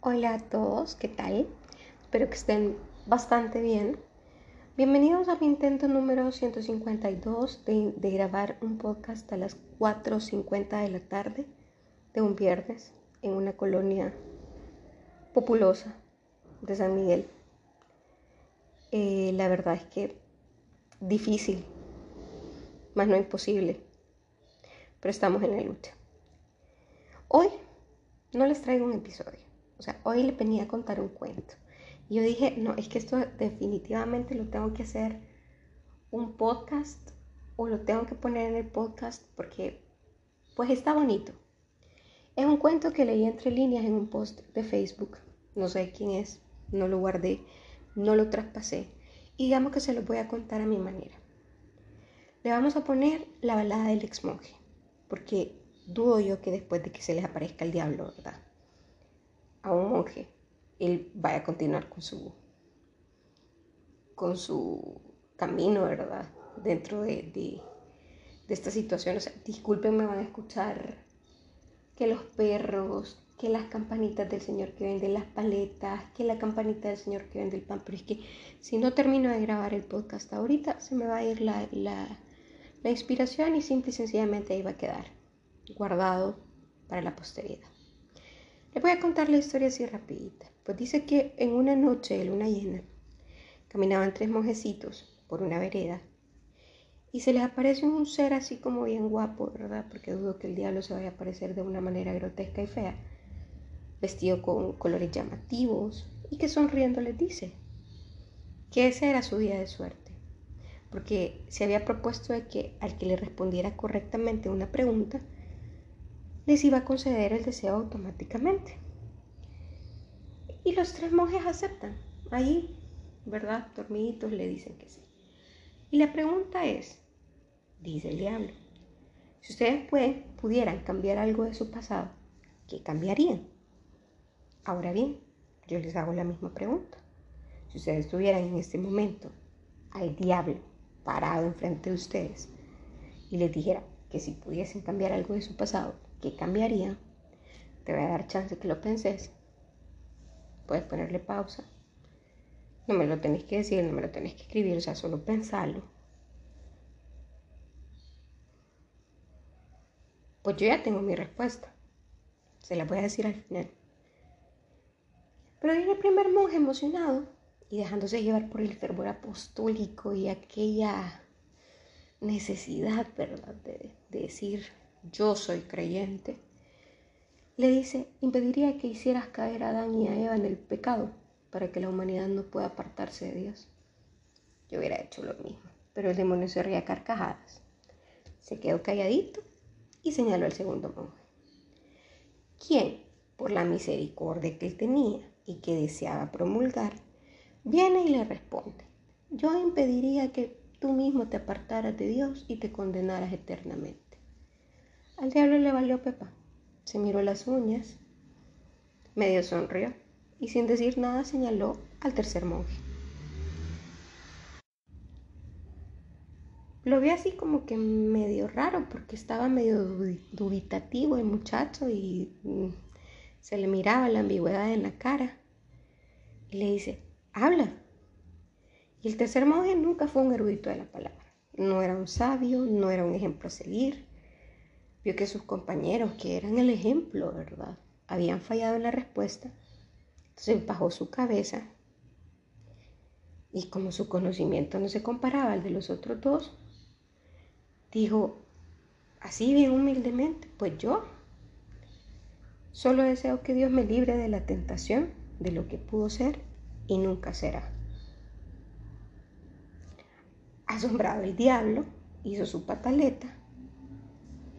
Hola a todos, ¿qué tal? Espero que estén bastante bien. Bienvenidos a mi intento número 152 de, de grabar un podcast a las 4.50 de la tarde de un viernes en una colonia populosa de San Miguel. Eh, la verdad es que difícil, más no imposible, pero estamos en la lucha. Hoy no les traigo un episodio o sea, hoy le venía a contar un cuento. Y yo dije, no, es que esto definitivamente lo tengo que hacer un podcast o lo tengo que poner en el podcast porque pues está bonito. Es un cuento que leí entre líneas en un post de Facebook. No sé quién es, no lo guardé, no lo traspasé. Y digamos que se lo voy a contar a mi manera. Le vamos a poner la balada del ex monje, porque dudo yo que después de que se les aparezca el diablo, ¿verdad? a un monje, él vaya a continuar con su, con su camino, ¿verdad? Dentro de, de, esta situación. O sea, discúlpenme, van a escuchar que los perros, que las campanitas del señor que vende las paletas, que la campanita del señor que vende el pan. Pero es que si no termino de grabar el podcast ahorita, se me va a ir la, la, la inspiración y simple y sencillamente ahí va a quedar guardado para la posteridad. Le voy a contar la historia así rapidita. Pues dice que en una noche de luna llena caminaban tres monjecitos por una vereda y se les apareció un ser así como bien guapo, ¿verdad? Porque dudo que el diablo se vaya a aparecer de una manera grotesca y fea, vestido con colores llamativos y que sonriendo les dice que ese era su día de suerte, porque se había propuesto de que al que le respondiera correctamente una pregunta, les iba a conceder el deseo automáticamente. Y los tres monjes aceptan. Ahí, ¿verdad? Dormiditos le dicen que sí. Y la pregunta es, dice el diablo, si ustedes pueden, pudieran cambiar algo de su pasado, ¿qué cambiarían? Ahora bien, yo les hago la misma pregunta. Si ustedes estuvieran en este momento al diablo parado enfrente de ustedes y les dijera que si pudiesen cambiar algo de su pasado, ¿qué cambiaría? Te voy a dar chance que lo penses. Puedes ponerle pausa. No me lo tenés que decir, no me lo tenés que escribir, o sea, solo pensarlo. Pues yo ya tengo mi respuesta. Se la voy a decir al final. Pero viene el primer monje emocionado y dejándose llevar por el fervor apostólico y aquella necesidad, ¿verdad?, de, de decir yo soy creyente, le dice, impediría que hicieras caer a Adán y a Eva en el pecado para que la humanidad no pueda apartarse de Dios. Yo hubiera hecho lo mismo, pero el demonio se ría carcajadas. Se quedó calladito y señaló al segundo monje. ¿Quién, por la misericordia que él tenía y que deseaba promulgar, viene y le responde, yo impediría que tú mismo te apartaras de Dios y te condenaras eternamente. Al diablo le valió Pepa. Se miró las uñas, medio sonrió y sin decir nada señaló al tercer monje. Lo vi así como que medio raro porque estaba medio dubitativo el muchacho y mm, se le miraba la ambigüedad en la cara. Y le dice, habla. Y el tercer monje nunca fue un erudito de la palabra. No era un sabio, no era un ejemplo a seguir, vio que sus compañeros, que eran el ejemplo, ¿verdad? Habían fallado en la respuesta. Entonces bajó su cabeza y como su conocimiento no se comparaba al de los otros dos, dijo, así bien humildemente, pues yo solo deseo que Dios me libre de la tentación de lo que pudo ser y nunca será. Asombrado el diablo, hizo su pataleta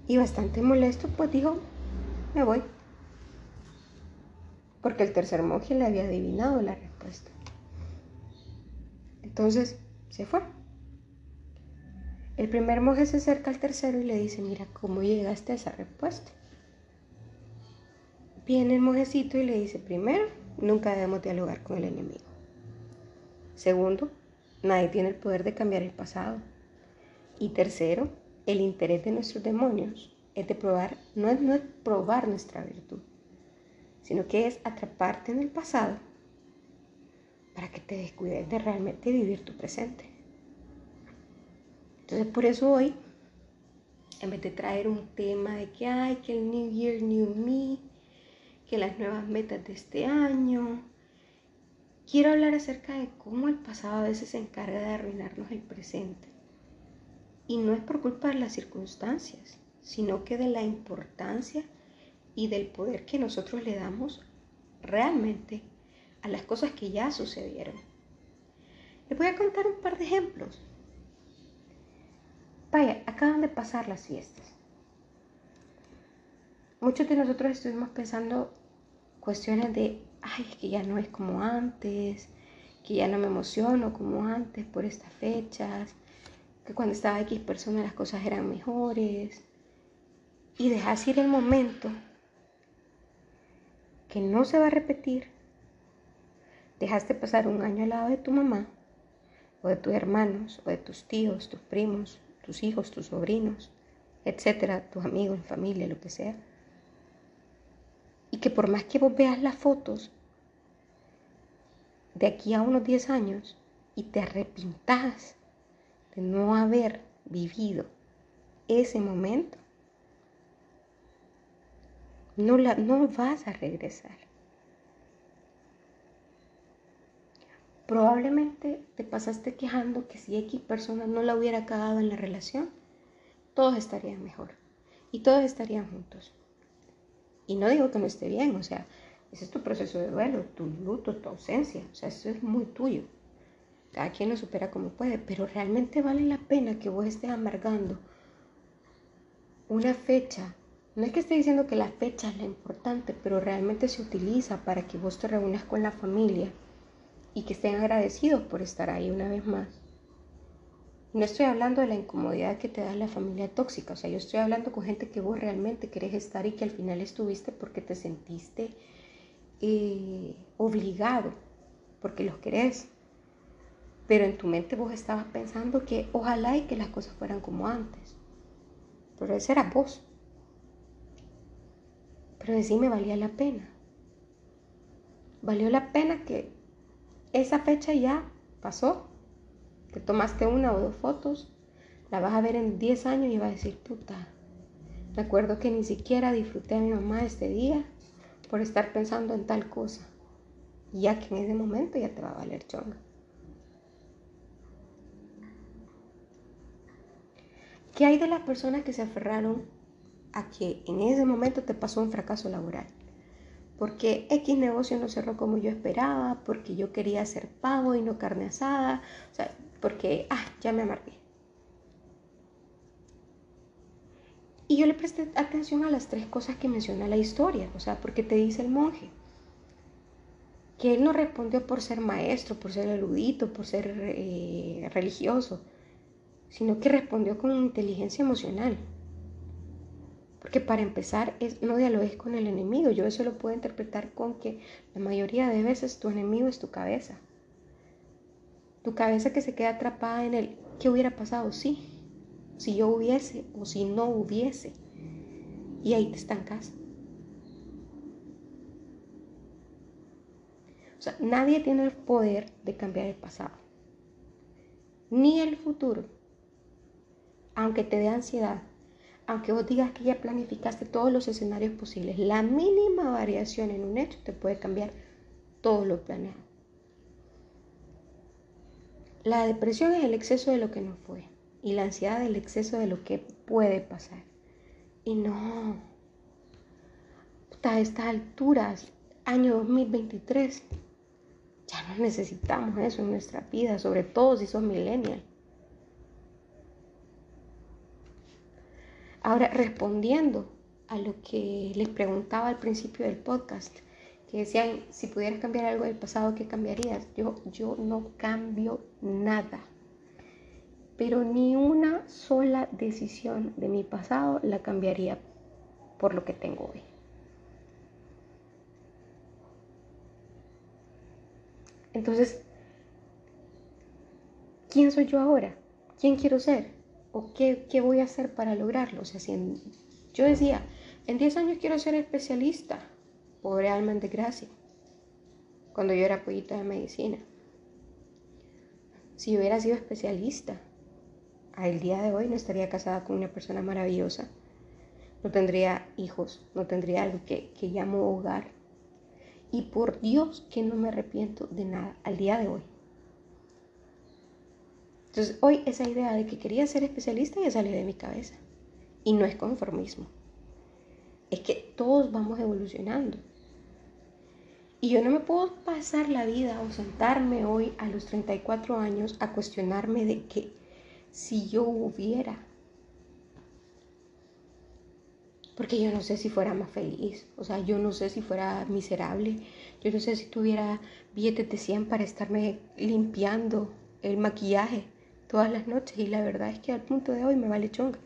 y bastante molesto, pues dijo, me voy. Porque el tercer monje le había adivinado la respuesta. Entonces se fue. El primer monje se acerca al tercero y le dice, mira, ¿cómo llegaste a esa respuesta? Viene el monjecito y le dice, primero, nunca debemos dialogar con el enemigo. Segundo, nadie tiene el poder de cambiar el pasado. Y tercero, el interés de nuestros demonios es de probar, no es, no es probar nuestra virtud, sino que es atraparte en el pasado para que te descuides de realmente vivir tu presente. Entonces por eso hoy, en vez de traer un tema de que hay que el New Year, New Me, que las nuevas metas de este año, quiero hablar acerca de cómo el pasado a veces se encarga de arruinarnos el presente. Y no es por culpa de las circunstancias, sino que de la importancia y del poder que nosotros le damos realmente a las cosas que ya sucedieron. Les voy a contar un par de ejemplos. Vaya, acaban de pasar las fiestas. Muchos de nosotros estuvimos pensando cuestiones de, ay, es que ya no es como antes, que ya no me emociono como antes por estas fechas, que cuando estaba X persona las cosas eran mejores. Y dejas ir el momento que no se va a repetir Dejaste pasar un año al lado de tu mamá, o de tus hermanos, o de tus tíos, tus primos, tus hijos, tus sobrinos, etcétera, tus amigos, familia, lo que sea. Y que por más que vos veas las fotos de aquí a unos 10 años y te arrepintas de no haber vivido ese momento, no, la, no vas a regresar. Probablemente te pasaste quejando que si X persona no la hubiera cagado en la relación, todos estarían mejor y todos estarían juntos. Y no digo que no esté bien, o sea, ese es tu proceso de duelo, tu luto, tu ausencia, o sea, eso es muy tuyo. Cada quien lo supera como puede, pero realmente vale la pena que vos estés amargando una fecha. No es que esté diciendo que la fecha es la importante, pero realmente se utiliza para que vos te reúnas con la familia y que estén agradecidos por estar ahí una vez más. No estoy hablando de la incomodidad que te da la familia tóxica, o sea, yo estoy hablando con gente que vos realmente querés estar y que al final estuviste porque te sentiste eh, obligado, porque los querés. Pero en tu mente vos estabas pensando que ojalá y que las cosas fueran como antes. Pero ese era vos. Pero decime, valía la pena. Valió la pena que esa fecha ya pasó. Te tomaste una o dos fotos, la vas a ver en 10 años y vas a decir, puta, me acuerdo que ni siquiera disfruté a mi mamá este día por estar pensando en tal cosa. Ya que en ese momento ya te va a valer chonga. ¿Qué hay de las personas que se aferraron a que en ese momento te pasó un fracaso laboral? porque X negocio no cerró como yo esperaba, porque yo quería hacer pavo y no carne asada, o sea, porque, ah, ya me amargué. Y yo le presté atención a las tres cosas que menciona la historia, o sea, porque te dice el monje, que él no respondió por ser maestro, por ser erudito, por ser eh, religioso, sino que respondió con inteligencia emocional. Porque para empezar, es, no dialogues con el enemigo. Yo eso lo puedo interpretar con que la mayoría de veces tu enemigo es tu cabeza. Tu cabeza que se queda atrapada en el ¿qué hubiera pasado? Sí, si yo hubiese o si no hubiese. Y ahí te estancas. O sea, nadie tiene el poder de cambiar el pasado, ni el futuro, aunque te dé ansiedad, aunque vos digas que ya planificaste todos los escenarios posibles, la mínima variación en un hecho te puede cambiar todo lo planeado. La depresión es el exceso de lo que no fue y la ansiedad el exceso de lo que puede pasar. Y no, a estas alturas, año 2023, ya no necesitamos eso en nuestra vida, sobre todo si sos millennial. Ahora, respondiendo a lo que les preguntaba al principio del podcast, que decían, si pudieras cambiar algo del pasado, ¿qué cambiarías? Yo, yo no cambio nada, pero ni una sola decisión de mi pasado la cambiaría por lo que tengo hoy. Entonces, ¿quién soy yo ahora? ¿Quién quiero ser? ¿O qué, qué voy a hacer para lograrlo? O sea, si yo decía, en 10 años quiero ser especialista, pobre alma de gracia, cuando yo era pollita de medicina. Si hubiera sido especialista, al día de hoy no estaría casada con una persona maravillosa, no tendría hijos, no tendría algo que, que llamo hogar. Y por Dios que no me arrepiento de nada al día de hoy. Entonces hoy esa idea de que quería ser especialista ya salió de mi cabeza. Y no es conformismo. Es que todos vamos evolucionando. Y yo no me puedo pasar la vida o sentarme hoy a los 34 años a cuestionarme de que si yo hubiera. Porque yo no sé si fuera más feliz, o sea, yo no sé si fuera miserable, yo no sé si tuviera billetes de 100 para estarme limpiando el maquillaje todas las noches y la verdad es que al punto de hoy me vale chonga.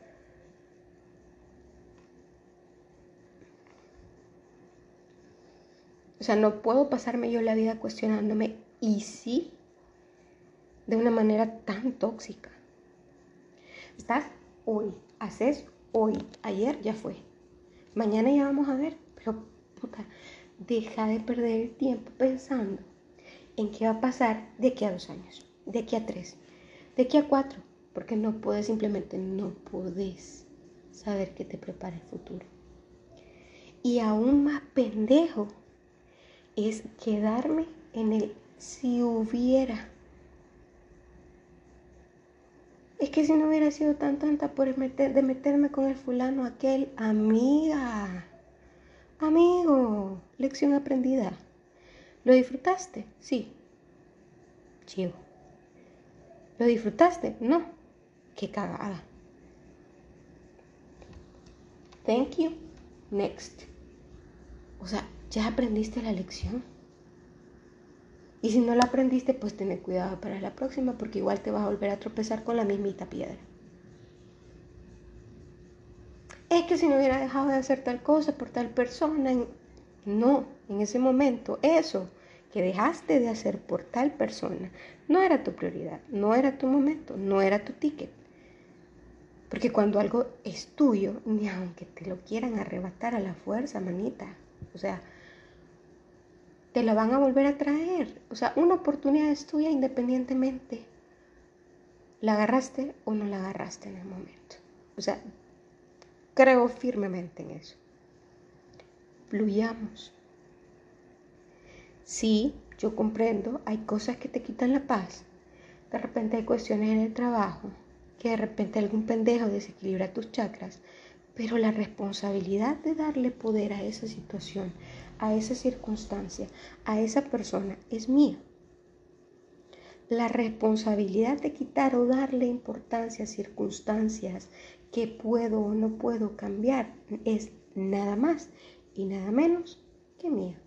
Sea, no puedo pasarme yo la vida cuestionándome y sí de una manera tan tóxica. Estás hoy, haces hoy, ayer ya fue. Mañana ya vamos a ver, pero puta, deja de perder el tiempo pensando en qué va a pasar de aquí a dos años, de aquí a tres, de aquí a cuatro, porque no puedes, simplemente no puedes saber qué te prepara el futuro. Y aún más pendejo es quedarme en el si hubiera. Es que si no hubiera sido tan tanta por de meterme con el fulano aquel, amiga, amigo, lección aprendida. ¿Lo disfrutaste? Sí. Chivo. ¿Lo disfrutaste? No. Qué cagada. Thank you. Next. O sea, ya aprendiste la lección. Y si no la aprendiste, pues ten cuidado para la próxima, porque igual te vas a volver a tropezar con la mismita piedra. Es que si no hubiera dejado de hacer tal cosa por tal persona, no, en ese momento, eso que dejaste de hacer por tal persona no era tu prioridad, no era tu momento, no era tu ticket. Porque cuando algo es tuyo, ni aunque te lo quieran arrebatar a la fuerza, manita, o sea, te la van a volver a traer. O sea, una oportunidad es tuya independientemente. ¿La agarraste o no la agarraste en el momento? O sea, creo firmemente en eso. Fluyamos. Sí, yo comprendo, hay cosas que te quitan la paz. De repente hay cuestiones en el trabajo, que de repente algún pendejo desequilibra tus chakras, pero la responsabilidad de darle poder a esa situación, a esa circunstancia, a esa persona es mía. La responsabilidad de quitar o darle importancia a circunstancias que puedo o no puedo cambiar es nada más y nada menos que mía.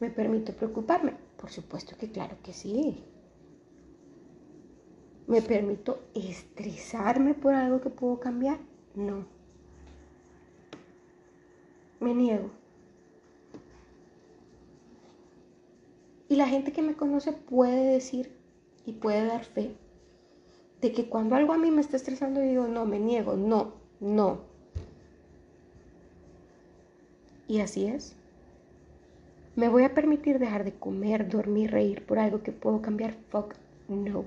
¿Me permito preocuparme? Por supuesto que claro que sí. ¿Me permito estresarme por algo que puedo cambiar? No. Me niego. Y la gente que me conoce puede decir y puede dar fe de que cuando algo a mí me está estresando, yo digo, no, me niego, no, no. Y así es. ¿Me voy a permitir dejar de comer, dormir, reír por algo que puedo cambiar? Fuck, no.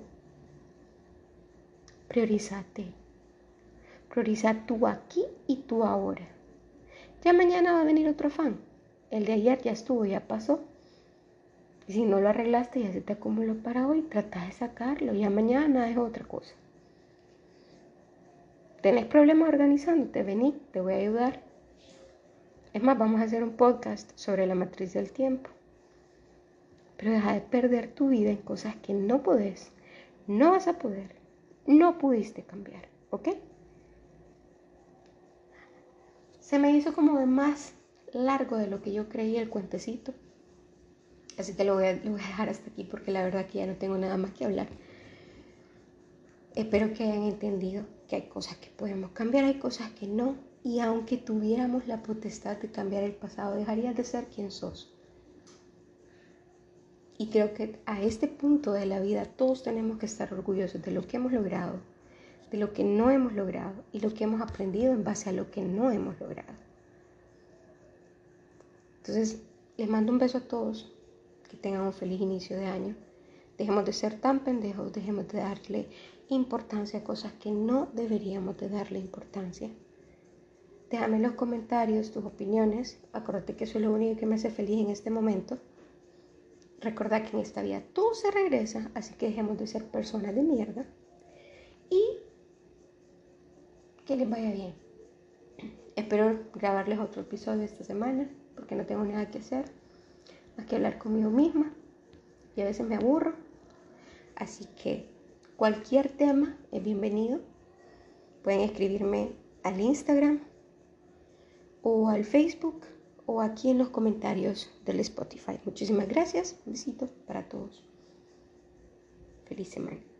Priorízate. Prioriza tú aquí y tú ahora. Ya mañana va a venir otro fan. El de ayer ya estuvo, ya pasó. Y si no lo arreglaste, ya se te acumuló para hoy, trata de sacarlo. Ya mañana es otra cosa. ¿Tenés problemas organizándote? Vení, te voy a ayudar. Es más, vamos a hacer un podcast sobre la matriz del tiempo. Pero deja de perder tu vida en cosas que no podés, no vas a poder, no pudiste cambiar, ¿ok? Se me hizo como de más largo de lo que yo creía el cuentecito. Así que lo voy, a, lo voy a dejar hasta aquí porque la verdad que ya no tengo nada más que hablar. Espero que hayan entendido que hay cosas que podemos cambiar, hay cosas que no. Y aunque tuviéramos la potestad de cambiar el pasado, dejarías de ser quien sos. Y creo que a este punto de la vida todos tenemos que estar orgullosos de lo que hemos logrado, de lo que no hemos logrado y lo que hemos aprendido en base a lo que no hemos logrado. Entonces, les mando un beso a todos, que tengan un feliz inicio de año. Dejemos de ser tan pendejos, dejemos de darle importancia a cosas que no deberíamos de darle importancia. Déjame en los comentarios tus opiniones. Acuérdate que eso es lo único que me hace feliz en este momento. Recuerda que en esta vida todo se regresa, así que dejemos de ser personas de mierda. Y que les vaya bien. Espero grabarles otro episodio esta semana, porque no tengo nada que hacer más que hablar conmigo misma. Y a veces me aburro. Así que cualquier tema es bienvenido. Pueden escribirme al Instagram o al Facebook o aquí en los comentarios del Spotify. Muchísimas gracias. Un besito para todos. Feliz semana.